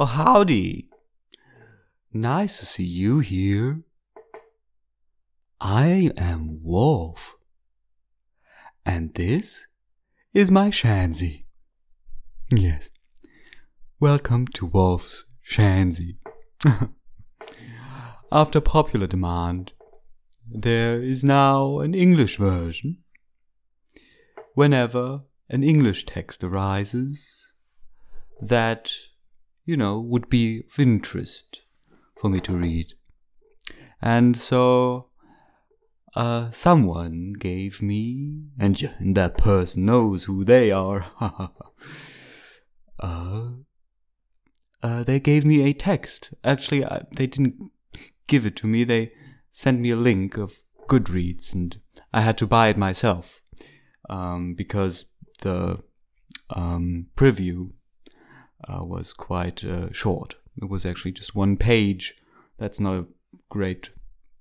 Oh, howdy. Nice to see you here. I am Wolf. And this is my Schanze. Yes. Welcome to Wolf's Schanze. After popular demand, there is now an English version. Whenever an English text arises that, you know, would be of interest for me to read. And so, uh, someone gave me, and, and that person knows who they are. uh, uh, they gave me a text. Actually, I, they didn't give it to me. They sent me a link of Goodreads, and I had to buy it myself um, because the um, preview uh, was quite uh, short. It was actually just one page. That's not a great.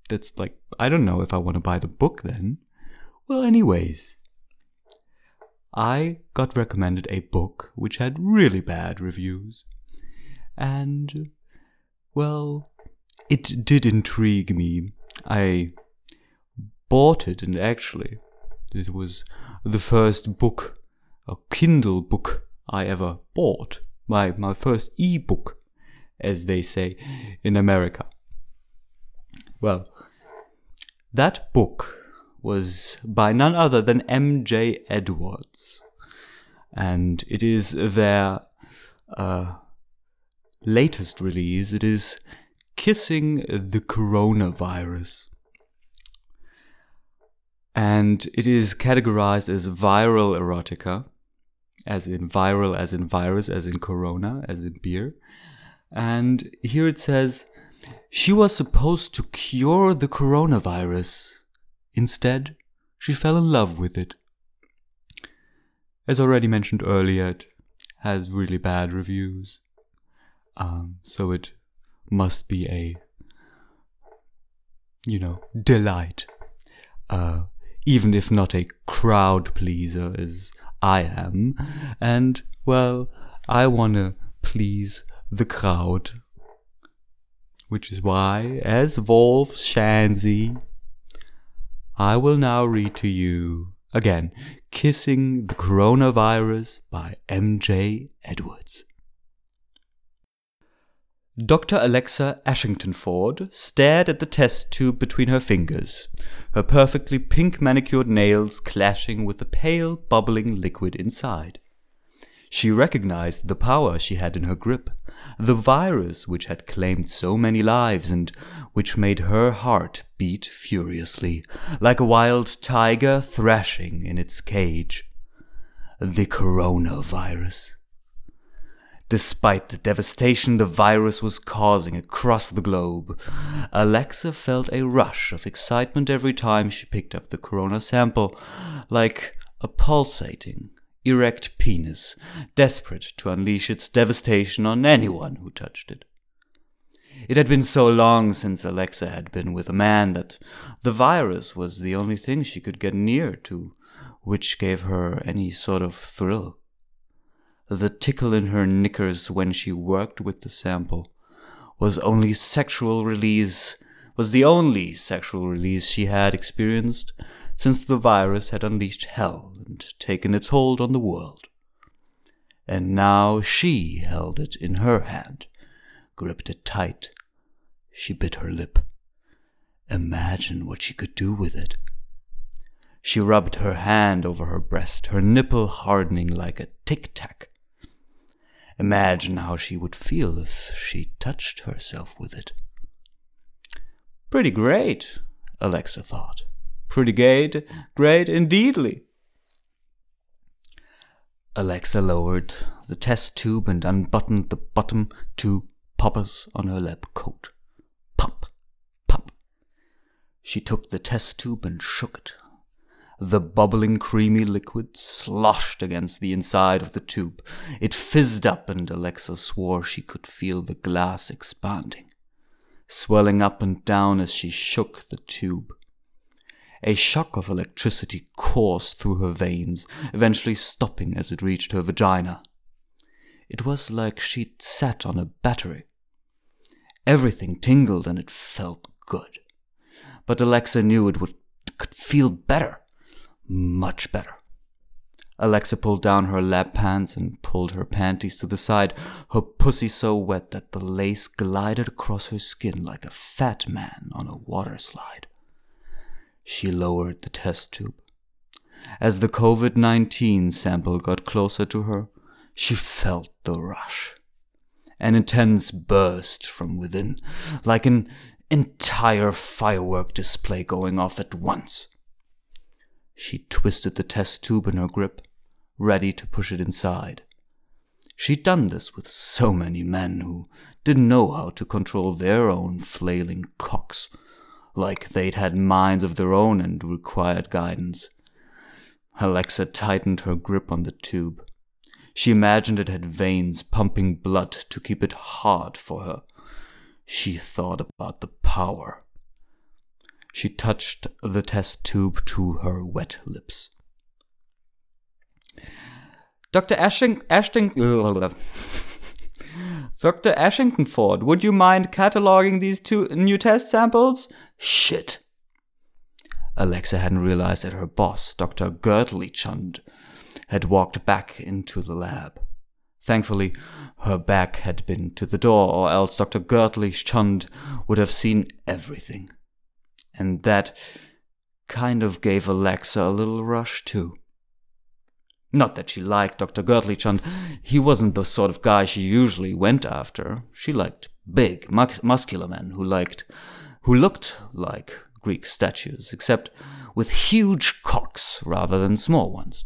That's like I don't know if I want to buy the book then. Well, anyways, I got recommended a book which had really bad reviews, and well, it did intrigue me. I bought it, and actually, this was the first book, a Kindle book I ever bought. My my first e-book, as they say in America. Well, that book was by none other than M.J. Edwards, and it is their uh, latest release. It is Kissing the Coronavirus. And it is categorized as viral erotica, as in viral, as in virus, as in corona, as in beer. And here it says, she was supposed to cure the coronavirus. Instead, she fell in love with it. As already mentioned earlier, it has really bad reviews. Um, so it must be a, you know, delight. Uh, even if not a crowd pleaser as I am. And, well, I wanna please the crowd. Which is why, as Wolf Schanze, I will now read to you, again, Kissing the Coronavirus by M.J. Edwards. Dr. Alexa Ashington Ford stared at the test tube between her fingers, her perfectly pink manicured nails clashing with the pale, bubbling liquid inside. She recognized the power she had in her grip, the virus which had claimed so many lives and which made her heart beat furiously, like a wild tiger thrashing in its cage. The coronavirus. Despite the devastation the virus was causing across the globe, Alexa felt a rush of excitement every time she picked up the corona sample, like a pulsating, erect penis, desperate to unleash its devastation on anyone who touched it. It had been so long since Alexa had been with a man that the virus was the only thing she could get near to which gave her any sort of thrill the tickle in her knickers when she worked with the sample was only sexual release was the only sexual release she had experienced since the virus had unleashed hell and taken its hold on the world. And now she held it in her hand, gripped it tight. She bit her lip. Imagine what she could do with it. She rubbed her hand over her breast, her nipple hardening like a tic tac. Imagine how she would feel if she touched herself with it. Pretty great, Alexa thought. Pretty great, great indeedly. Alexa lowered the test tube and unbuttoned the bottom two poppers on her lab coat. Pop, pop. She took the test tube and shook it. The bubbling, creamy liquid sloshed against the inside of the tube. It fizzed up, and Alexa swore she could feel the glass expanding, swelling up and down as she shook the tube. A shock of electricity coursed through her veins, eventually stopping as it reached her vagina. It was like she'd sat on a battery. Everything tingled and it felt good. But Alexa knew it would could feel better. Much better. Alexa pulled down her lab pants and pulled her panties to the side, her pussy so wet that the lace glided across her skin like a fat man on a water slide. She lowered the test tube. As the COVID 19 sample got closer to her, she felt the rush. An intense burst from within, like an entire firework display going off at once. She twisted the test tube in her grip, ready to push it inside. She'd done this with so many men who didn't know how to control their own flailing cocks, like they'd had minds of their own and required guidance. Alexa tightened her grip on the tube. She imagined it had veins pumping blood to keep it hard for her. She thought about the power. She touched the test tube to her wet lips. Dr. Ashing, Ashton, Dr. Ashington Ford, would you mind cataloging these two new test samples? Shit. Alexa hadn't realized that her boss, Dr. Gertley Chund, had walked back into the lab. Thankfully, her back had been to the door, or else Dr. Gertley Chund would have seen everything. And that kind of gave Alexa a little rush, too. Not that she liked Dr. Chund. He wasn't the sort of guy she usually went after. She liked big, muscular men who liked, who looked like Greek statues, except with huge cocks rather than small ones.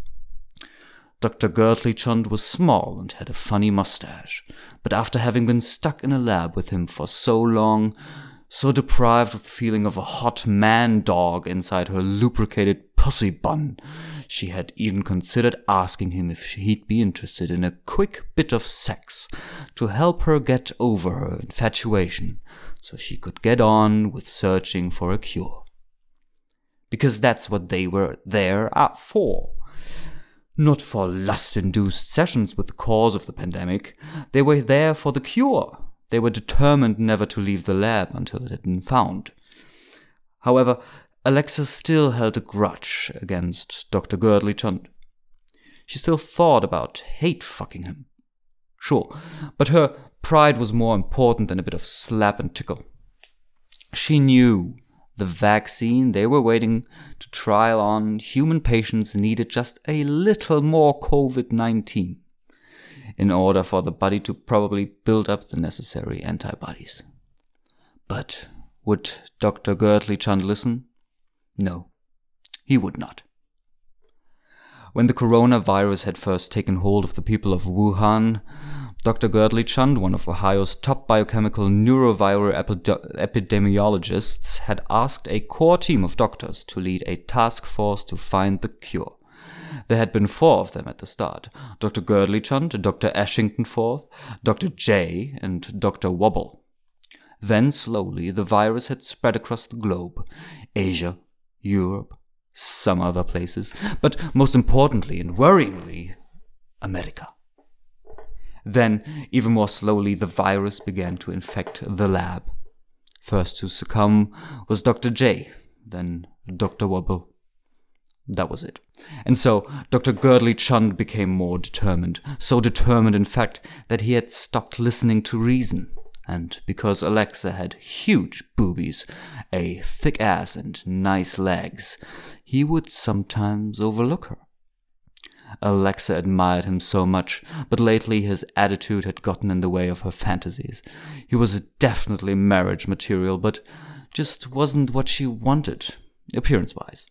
Dr. Chund was small and had a funny mustache, but after having been stuck in a lab with him for so long, so deprived of the feeling of a hot man dog inside her lubricated pussy bun, she had even considered asking him if he'd be interested in a quick bit of sex to help her get over her infatuation so she could get on with searching for a cure. Because that's what they were there for. Not for lust induced sessions with the cause of the pandemic, they were there for the cure. They were determined never to leave the lab until it had been found. However, Alexa still held a grudge against Dr. Girdley Chund. She still thought about hate fucking him. Sure, but her pride was more important than a bit of slap and tickle. She knew the vaccine they were waiting to trial on human patients needed just a little more COVID 19 in order for the body to probably build up the necessary antibodies. But would Dr. Girdley Chund listen? No, he would not. When the coronavirus had first taken hold of the people of Wuhan, Dr. Girdley Chund, one of Ohio's top biochemical neuroviral epidemiologists, had asked a core team of doctors to lead a task force to find the cure. There had been four of them at the start Dr. Girdley Chund, Dr. Ashington Ford, Dr. J, and Dr. Wobble. Then, slowly, the virus had spread across the globe Asia, Europe, some other places, but most importantly and worryingly, America. Then, even more slowly, the virus began to infect the lab. First to succumb was Dr. J, then Dr. Wobble. That was it. And so Dr. Girdley Chund became more determined, so determined, in fact, that he had stopped listening to reason and because Alexa had huge boobies, a thick ass, and nice legs, he would sometimes overlook her. Alexa admired him so much, but lately his attitude had gotten in the way of her fantasies. He was definitely marriage material, but just wasn't what she wanted, appearance wise.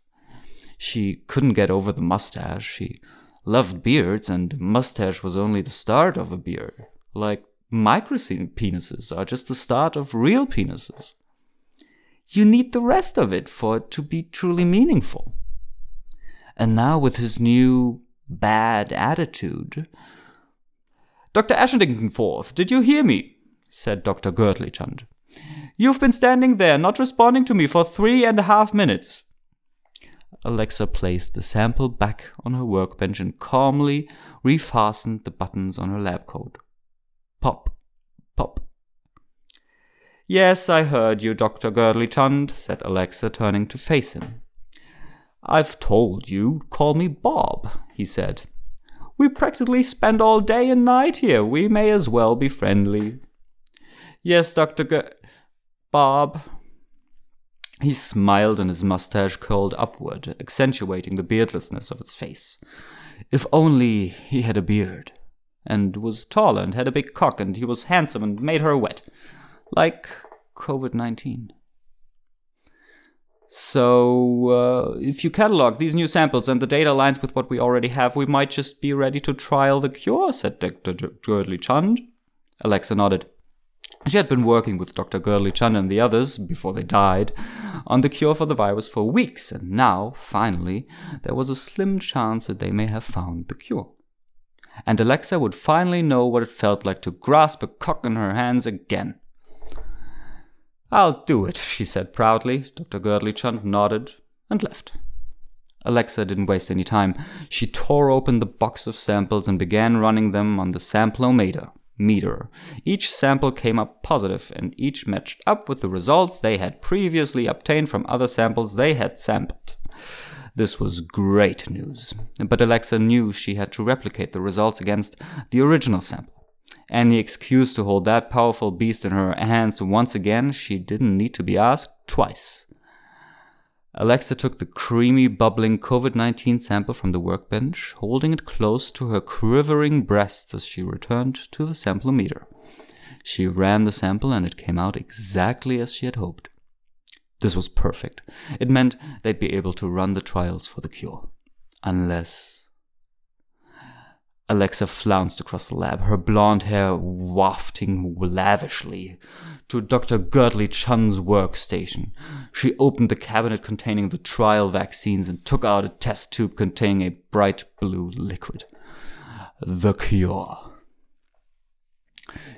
She couldn't get over the mustache. She loved beards, and mustache was only the start of a beard. Like micro penises are just the start of real penises. You need the rest of it for it to be truly meaningful. And now, with his new bad attitude. Dr. Ashington-Forth, did you hear me? said Dr. Girdley You've been standing there, not responding to me for three and a half minutes. Alexa placed the sample back on her workbench and calmly refastened the buttons on her lab coat. Pop, pop. Yes, I heard you, Dr. Girdley Chund, said Alexa, turning to face him. I've told you, call me Bob, he said. We practically spend all day and night here. We may as well be friendly. Yes, Dr. G- Bob. He smiled and his mustache curled upward, accentuating the beardlessness of his face. If only he had a beard, and was taller and had a big cock, and he was handsome and made her wet. Like COVID 19. So, uh, if you catalog these new samples and the data aligns with what we already have, we might just be ready to trial the cure, said Dr. Girdley Chund. Alexa nodded. She had been working with Dr. Chund and the others, before they died, on the cure for the virus for weeks, and now, finally, there was a slim chance that they may have found the cure. And Alexa would finally know what it felt like to grasp a cock in her hands again. I'll do it, she said proudly. Dr. Chund nodded and left. Alexa didn't waste any time. She tore open the box of samples and began running them on the sampleometer meter. Each sample came up positive, and each matched up with the results they had previously obtained from other samples they had sampled. This was great news, but Alexa knew she had to replicate the results against the original sample. Any excuse to hold that powerful beast in her hands once again, she didn't need to be asked twice. Alexa took the creamy, bubbling COVID 19 sample from the workbench, holding it close to her quivering breasts as she returned to the sampleometer. She ran the sample and it came out exactly as she had hoped. This was perfect. It meant they'd be able to run the trials for the cure. Unless Alexa flounced across the lab, her blonde hair wafting lavishly to Dr. Girdley Chun's workstation. She opened the cabinet containing the trial vaccines and took out a test tube containing a bright blue liquid. The cure.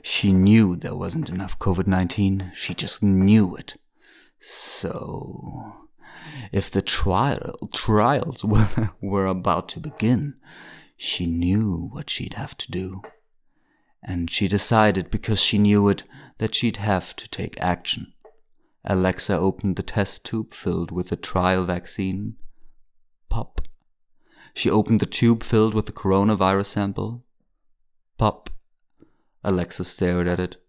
She knew there wasn't enough COVID 19. She just knew it. So, if the trial, trials were, were about to begin, she knew what she'd have to do. And she decided, because she knew it, that she'd have to take action. Alexa opened the test tube filled with the trial vaccine. Pop. She opened the tube filled with the coronavirus sample. Pop. Alexa stared at it.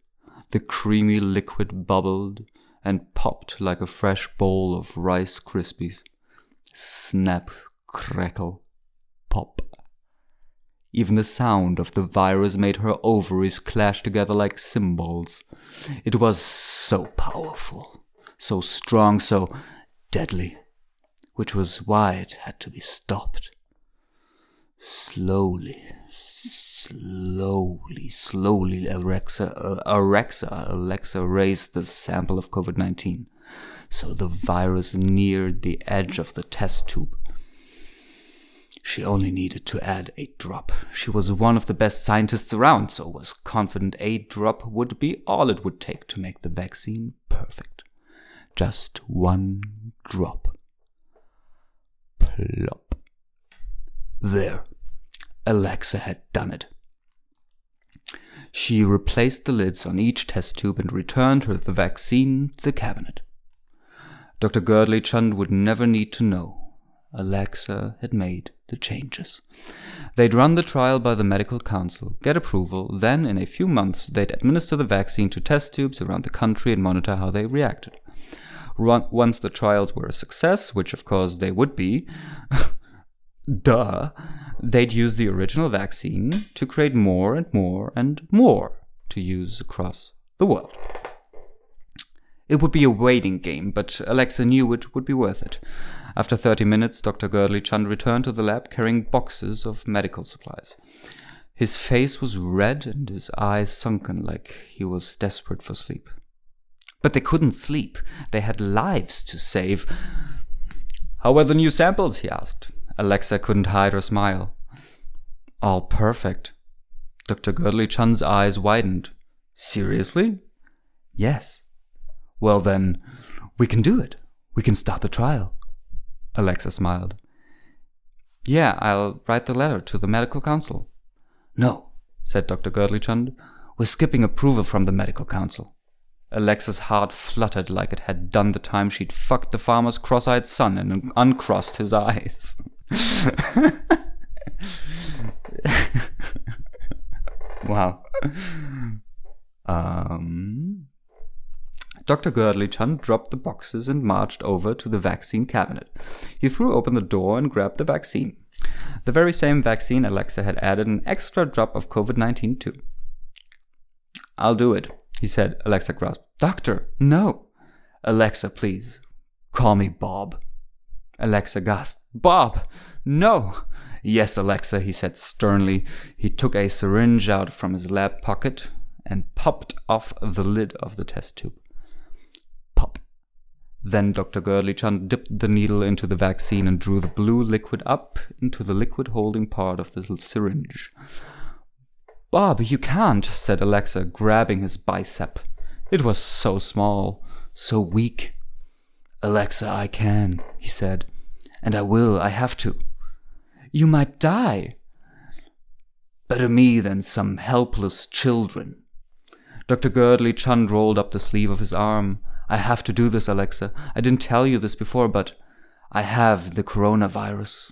The creamy liquid bubbled and popped like a fresh bowl of Rice Krispies. Snap, crackle, pop. Even the sound of the virus made her ovaries clash together like cymbals. It was so powerful, so strong, so deadly, which was why it had to be stopped. Slowly, slowly, slowly, Alexa, Alexa, Alexa raised the sample of COVID 19 so the virus neared the edge of the test tube. She only needed to add a drop. She was one of the best scientists around, so was confident a drop would be all it would take to make the vaccine perfect. Just one drop. Plop. There. Alexa had done it. She replaced the lids on each test tube and returned her the vaccine to the cabinet. Dr. Girdley Chund would never need to know. Alexa had made the changes. They'd run the trial by the medical council, get approval, then in a few months they'd administer the vaccine to test tubes around the country and monitor how they reacted. Once the trials were a success, which of course they would be, duh, they'd use the original vaccine to create more and more and more to use across the world. It would be a waiting game, but Alexa knew it would be worth it. After 30 minutes, Dr. Girdley Chund returned to the lab carrying boxes of medical supplies. His face was red and his eyes sunken like he was desperate for sleep. But they couldn't sleep. They had lives to save. How were the new samples? he asked. Alexa couldn't hide her smile. All perfect. Dr. Girdley Chund's eyes widened. Seriously? Yes. Well, then, we can do it. We can start the trial. Alexa smiled. Yeah, I'll write the letter to the medical council. No, said Dr. Girdley We're skipping approval from the medical council. Alexa's heart fluttered like it had done the time she'd fucked the farmer's cross eyed son and uncrossed his eyes. wow. Um, Dr. Girdley Chand dropped the boxes and marched over to the vaccine cabinet. He threw open the door and grabbed the vaccine. The very same vaccine Alexa had added an extra drop of COVID 19 to. I'll do it, he said. Alexa grasped. Doctor, no. Alexa, please. Call me Bob. Alexa gasped. Bob, no. Yes, Alexa, he said sternly. He took a syringe out from his lab pocket and popped off the lid of the test tube. Then Dr. Chand dipped the needle into the vaccine and drew the blue liquid up into the liquid holding part of the syringe. Bob, you can't, said Alexa, grabbing his bicep. It was so small, so weak. Alexa, I can, he said. And I will, I have to. You might die. Better me than some helpless children. Dr. Girdley Chand rolled up the sleeve of his arm. I have to do this, Alexa. I didn't tell you this before, but I have the coronavirus.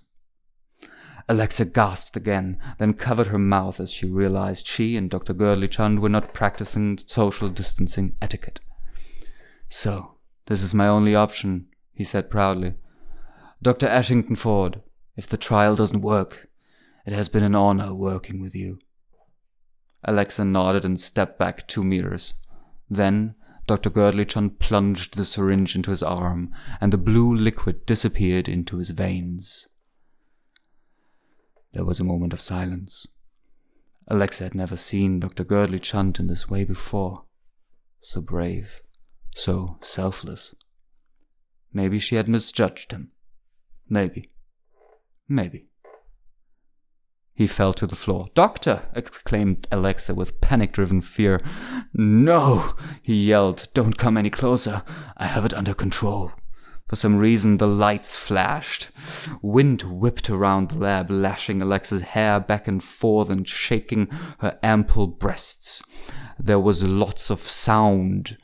Alexa gasped again, then covered her mouth as she realized she and Dr. Girdley Chand were not practicing social distancing etiquette. So, this is my only option, he said proudly. Dr. Ashington Ford, if the trial doesn't work, it has been an honor working with you. Alexa nodded and stepped back two meters. Then Dr. Girdley plunged the syringe into his arm, and the blue liquid disappeared into his veins. There was a moment of silence. Alexa had never seen Dr. Girdley Chand in this way before. So brave, so selfless. Maybe she had misjudged him. Maybe. Maybe. He fell to the floor. Doctor! exclaimed Alexa with panic driven fear. No! he yelled. Don't come any closer. I have it under control. For some reason, the lights flashed. Wind whipped around the lab, lashing Alexa's hair back and forth and shaking her ample breasts. There was lots of sound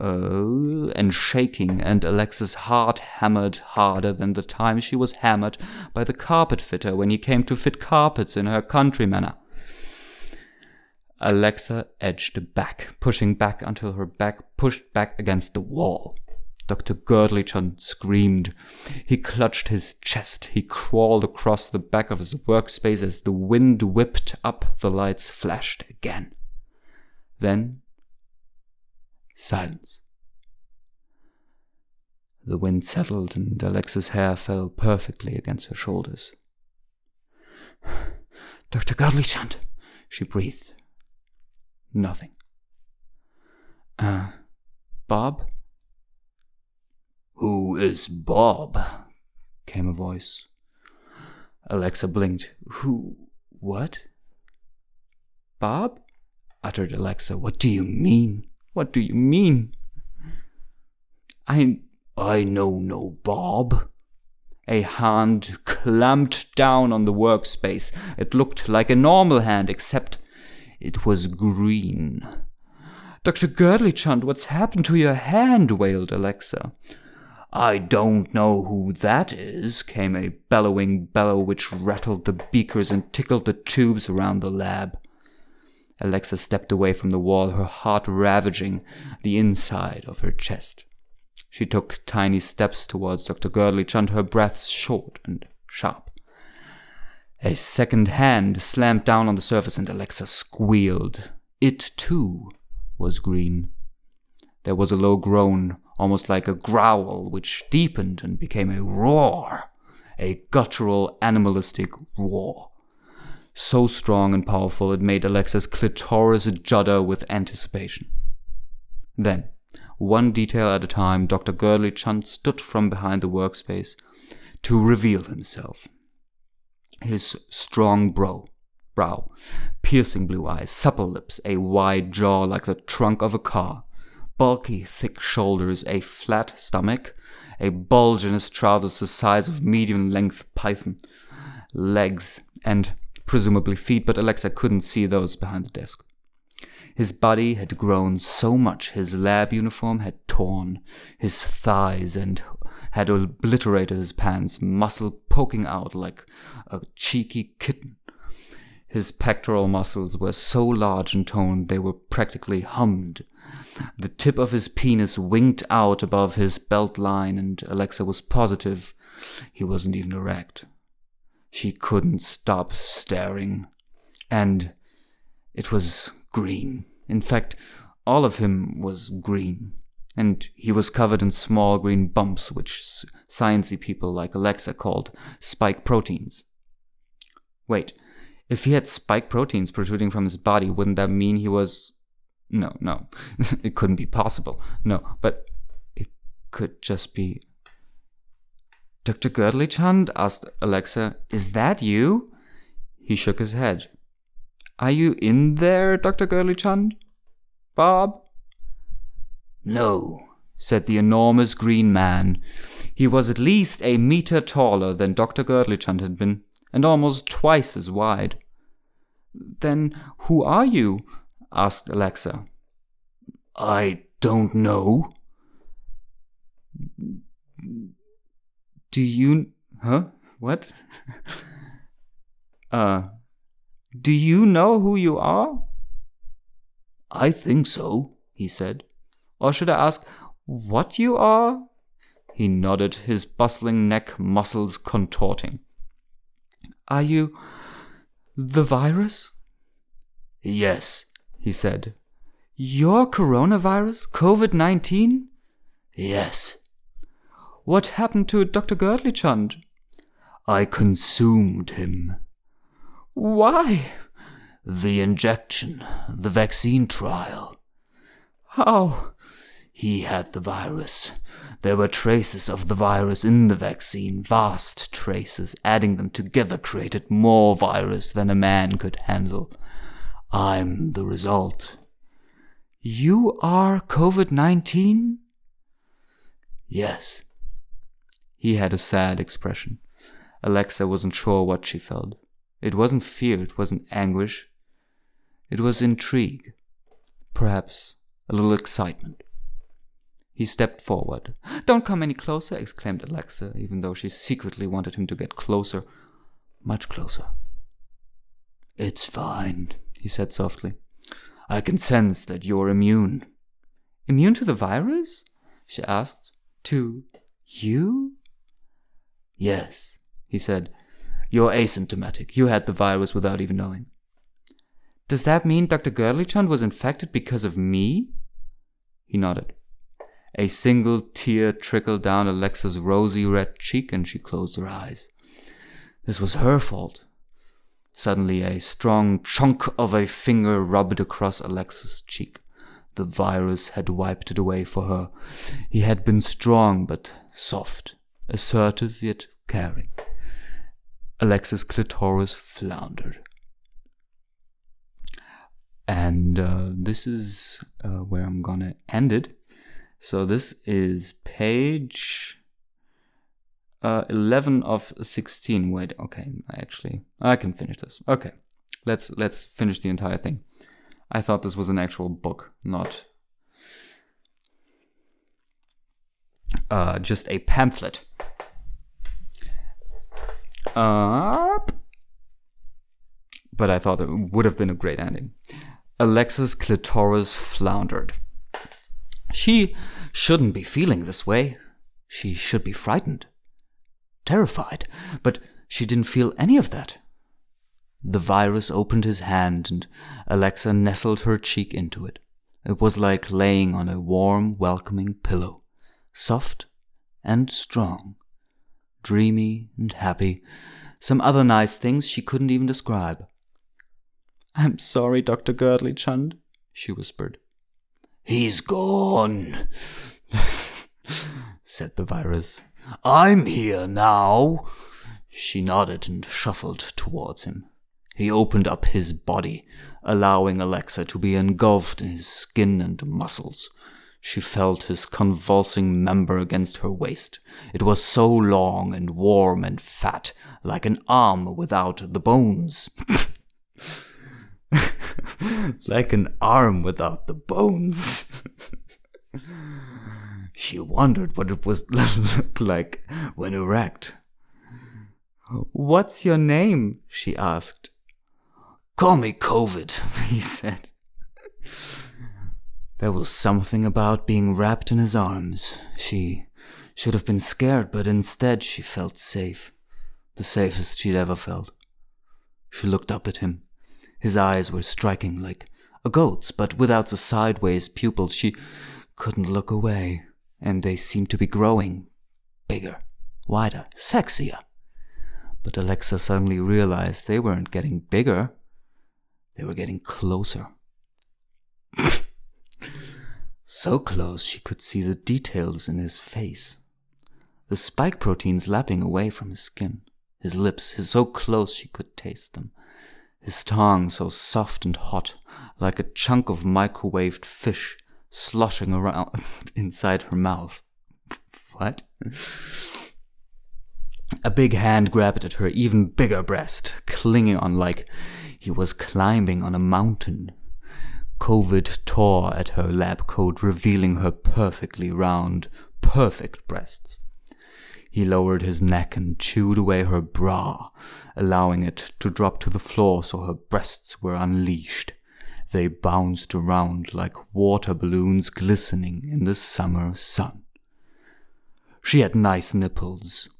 uh, and shaking, and Alexa's heart hammered harder than the time she was hammered by the carpet fitter when he came to fit carpets in her country manor. Alexa edged back, pushing back until her back pushed back against the wall. Dr. Girdley Chand screamed. He clutched his chest. He crawled across the back of his workspace as the wind whipped up. The lights flashed again. Then Silence. The wind settled and Alexa's hair fell perfectly against her shoulders. Dr. Girdley Chand, she breathed. Nothing. Uh, Bob? Who is Bob? came a voice. Alexa blinked. Who? What? Bob? uttered Alexa. What do you mean? What do you mean? I I know no Bob. A hand clamped down on the workspace. It looked like a normal hand, except it was green. Dr. Girdley what's happened to your hand? wailed Alexa. I don't know who that is, came a bellowing bellow which rattled the beakers and tickled the tubes around the lab. Alexa stepped away from the wall, her heart ravaging the inside of her chest. She took tiny steps towards Dr. Girdley Chand, her breath short and sharp. A second hand slammed down on the surface, and Alexa squealed. It, too, was green. There was a low groan, almost like a growl, which deepened and became a roar, a guttural, animalistic roar so strong and powerful it made Alexa's clitoris judder with anticipation. Then, one detail at a time, Dr. Girdley Chand stood from behind the workspace to reveal himself. His strong brow, brow, piercing blue eyes, supple lips, a wide jaw like the trunk of a car, bulky, thick shoulders, a flat stomach, a bulge in his trousers the size of medium length python, legs, and presumably feet, but Alexa couldn't see those behind the desk. His body had grown so much his lab uniform had torn his thighs and had obliterated his pants, muscle poking out like a cheeky kitten. His pectoral muscles were so large and toned they were practically hummed. The tip of his penis winked out above his belt line, and Alexa was positive he wasn't even erect. She couldn't stop staring. And it was green. In fact, all of him was green. And he was covered in small green bumps, which sciencey people like Alexa called spike proteins. Wait, if he had spike proteins protruding from his body, wouldn't that mean he was. No, no. it couldn't be possible. No, but it could just be. Dr. Girdley-Chand asked Alexa, Is that you? He shook his head. Are you in there, Dr. Girdley-Chand? Bob? No, said the enormous green man. He was at least a meter taller than Dr. Girdley-Chand had been and almost twice as wide. Then who are you? asked Alexa. I don't know. Do you. Huh? What? uh. Do you know who you are? I think so, he said. Or should I ask what you are? He nodded, his bustling neck muscles contorting. Are you the virus? Yes, he said. Your coronavirus? COVID 19? Yes. What happened to Dr. Girdley-Chand? I consumed him. Why? The injection, the vaccine trial. How? He had the virus. There were traces of the virus in the vaccine, vast traces. Adding them together created more virus than a man could handle. I'm the result. You are COVID 19? Yes. He had a sad expression. Alexa wasn't sure what she felt. It wasn't fear, it wasn't anguish. It was intrigue. Perhaps a little excitement. He stepped forward. Don't come any closer, exclaimed Alexa, even though she secretly wanted him to get closer, much closer. It's fine, he said softly. I can sense that you're immune. Immune to the virus? she asked. To you? Yes, he said. You're asymptomatic. You had the virus without even knowing. Does that mean Dr. Girdley-Chand was infected because of me? He nodded. A single tear trickled down Alexa's rosy red cheek and she closed her eyes. This was her fault. Suddenly, a strong chunk of a finger rubbed across Alexa's cheek. The virus had wiped it away for her. He had been strong but soft, assertive yet caring. Alexa's clitoris floundered. And uh, this is uh, where I'm gonna end it. So this is page uh, 11 of 16. Wait, okay, I actually, I can finish this. Okay, let's let's finish the entire thing. I thought this was an actual book, not uh, just a pamphlet. Uh, but I thought it would have been a great ending. Alexa's clitoris floundered. She shouldn't be feeling this way. She should be frightened, terrified, but she didn't feel any of that. The virus opened his hand and Alexa nestled her cheek into it. It was like laying on a warm, welcoming pillow, soft and strong, dreamy and happy, some other nice things she couldn't even describe. I'm sorry, Dr. Girdley-Chand, she whispered. He's gone, said the virus. I'm here now. She nodded and shuffled towards him. He opened up his body, allowing Alexa to be engulfed in his skin and muscles. She felt his convulsing member against her waist. It was so long and warm and fat, like an arm without the bones. like an arm without the bones. she wondered what it was like when erect. What's your name? she asked. Call me COVID, he said. There was something about being wrapped in his arms. She should have been scared, but instead she felt safe. The safest she'd ever felt. She looked up at him. His eyes were striking like a goat's, but without the sideways pupils. She couldn't look away, and they seemed to be growing bigger, wider, sexier. But Alexa suddenly realized they weren't getting bigger, they were getting closer. so close she could see the details in his face. The spike proteins lapping away from his skin, his lips, his so close she could taste them, his tongue so soft and hot, like a chunk of microwaved fish sloshing around inside her mouth. What? A big hand grabbed at her even bigger breast, clinging on like he was climbing on a mountain. COVID tore at her lab coat, revealing her perfectly round, perfect breasts. He lowered his neck and chewed away her bra, allowing it to drop to the floor so her breasts were unleashed. They bounced around like water balloons glistening in the summer sun. She had nice nipples.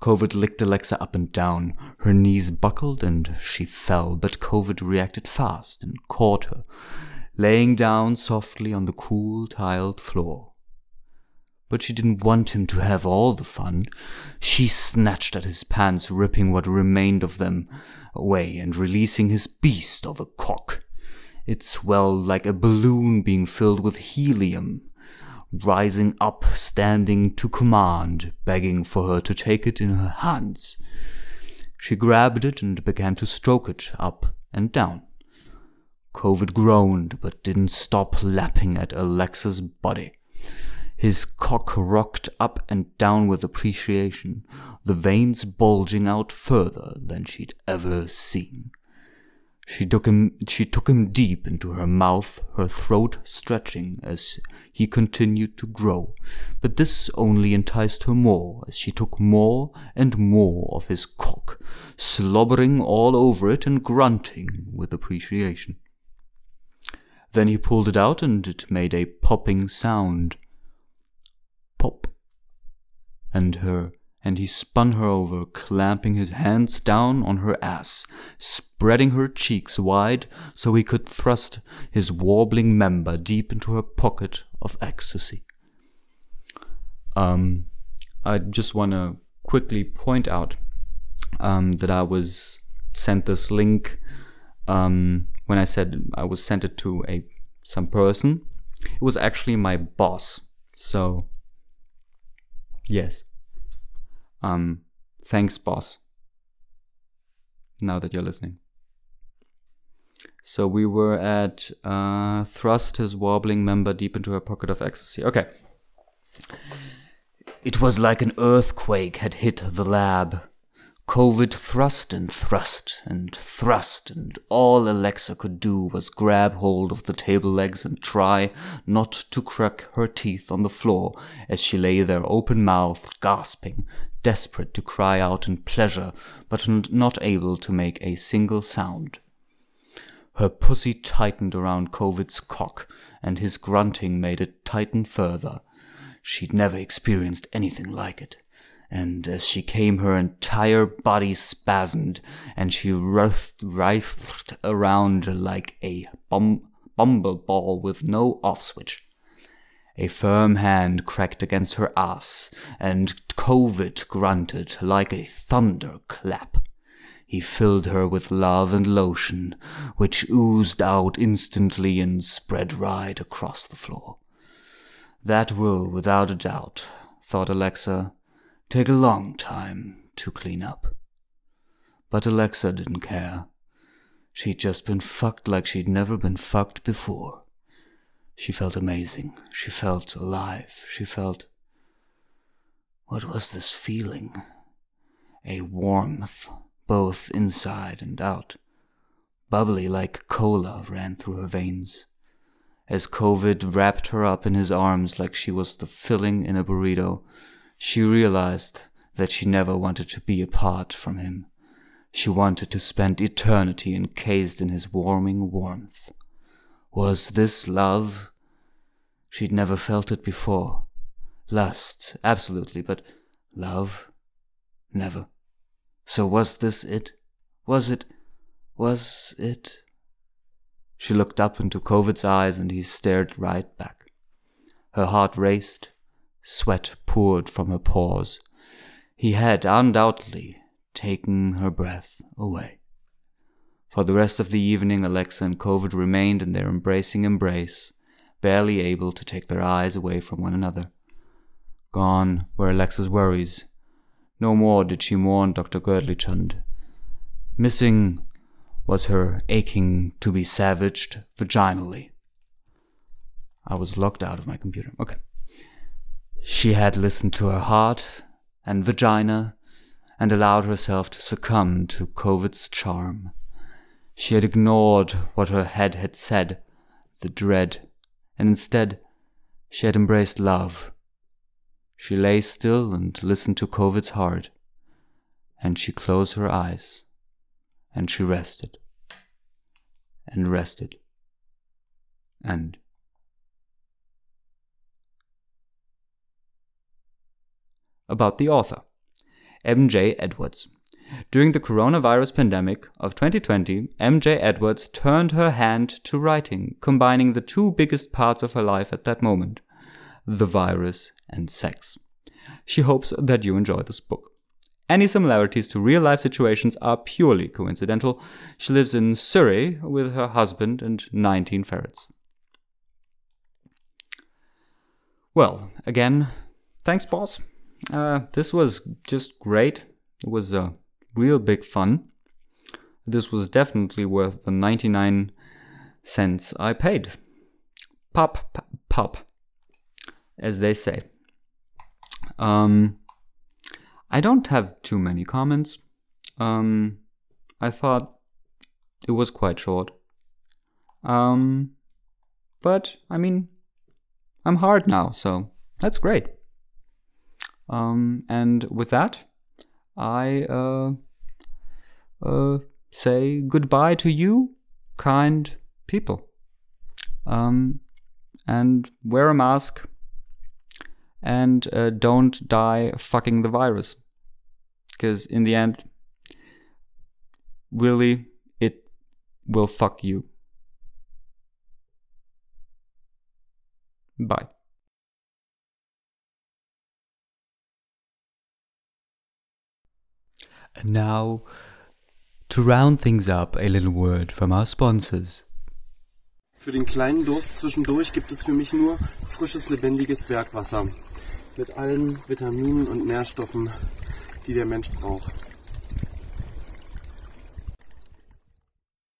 COVID licked Alexa up and down. Her knees buckled and she fell, but COVID reacted fast and caught her, laying down softly on the cool tiled floor. But she didn't want him to have all the fun. She snatched at his pants, ripping what remained of them away and releasing his beast of a cock. It swelled like a balloon being filled with helium, rising up, standing to command, begging for her to take it in her hands. She grabbed it and began to stroke it up and down. COVID groaned, but didn't stop lapping at Alexa's body. His cock rocked up and down with appreciation, the veins bulging out further than she'd ever seen. She took him she took him deep into her mouth, her throat stretching as he continued to grow. But this only enticed her more as she took more and more of his cock, slobbering all over it and grunting with appreciation. Then he pulled it out and it made a popping sound pop. And her and he spun her over, clamping his hands down on her ass, spreading her cheeks wide so he could thrust his warbling member deep into her pocket of ecstasy. Um, I just want to quickly point out um, that I was sent this link um, when I said I was sent it to a some person. It was actually my boss. So Yes. Um, thanks, boss. Now that you're listening. So we were at uh, thrust his wobbling member deep into her pocket of ecstasy. Okay. It was like an earthquake had hit the lab. COVID thrust and thrust and thrust, and all Alexa could do was grab hold of the table legs and try not to crack her teeth on the floor as she lay there open mouthed, gasping, desperate to cry out in pleasure, but not able to make a single sound. Her pussy tightened around COVID's cock, and his grunting made it tighten further. She'd never experienced anything like it and as she came, her entire body spasmed, and she writhed, writhed around like a bum, bumbleball with no off switch. A firm hand cracked against her ass, and COVID grunted like a thunder clap. He filled her with love and lotion, which oozed out instantly and spread right across the floor. That will, without a doubt, thought Alexa, take a long time to clean up. But Alexa didn't care. She'd just been fucked like she'd never been fucked before. She felt amazing. She felt alive. She felt. What was this feeling? A warmth, both inside and out. Bubbly like cola ran through her veins. As COVID wrapped her up in his arms like she was the filling in a burrito, she realized that she never wanted to be apart from him. She wanted to spend eternity encased in his warming warmth. Was this love? She'd never felt it before. Lust, absolutely, but love? Never. So was this it? Was it? Was it? She looked up into Covid's eyes and he stared right back. Her heart raced, sweat poured from her pores. He had undoubtedly taken her breath away. For the rest of the evening, Alexa and Covid remained in their embracing embrace, barely able to take their eyes away from one another. Gone were Alexa's worries. No more did she mourn Dr. Girdlichund. Missing was her aching to be savaged vaginally. I was locked out of my computer. Okay. She had listened to her heart and vagina and allowed herself to succumb to Covid's charm. She had ignored what her head had said, the dread, and instead she had embraced love. She lay still and listened to Covid's heart, and she closed her eyes, and she rested, and rested, and about the author, M.J. Edwards. During the coronavirus pandemic of 2020, MJ Edwards turned her hand to writing, combining the two biggest parts of her life at that moment the virus and sex. She hopes that you enjoy this book. Any similarities to real life situations are purely coincidental. She lives in Surrey with her husband and 19 ferrets. Well, again, thanks, boss. Uh, this was just great. It was a uh, real big fun. This was definitely worth the 99 cents I paid. Pop, pop, pop, as they say. Um, I don't have too many comments. Um, I thought it was quite short. Um, but I mean, I'm hard now, so that's great. Um, and with that, I uh, uh, say goodbye to you, kind people. Um, and wear a mask and uh, don't die fucking the virus. Because in the end, really, it will fuck you. Bye. And now, to round things up, a little word from our sponsors. Für den kleinen Durst zwischendurch gibt es für mich nur frisches, lebendiges Bergwasser mit allen Vitaminen und Nährstoffen, die der Mensch braucht.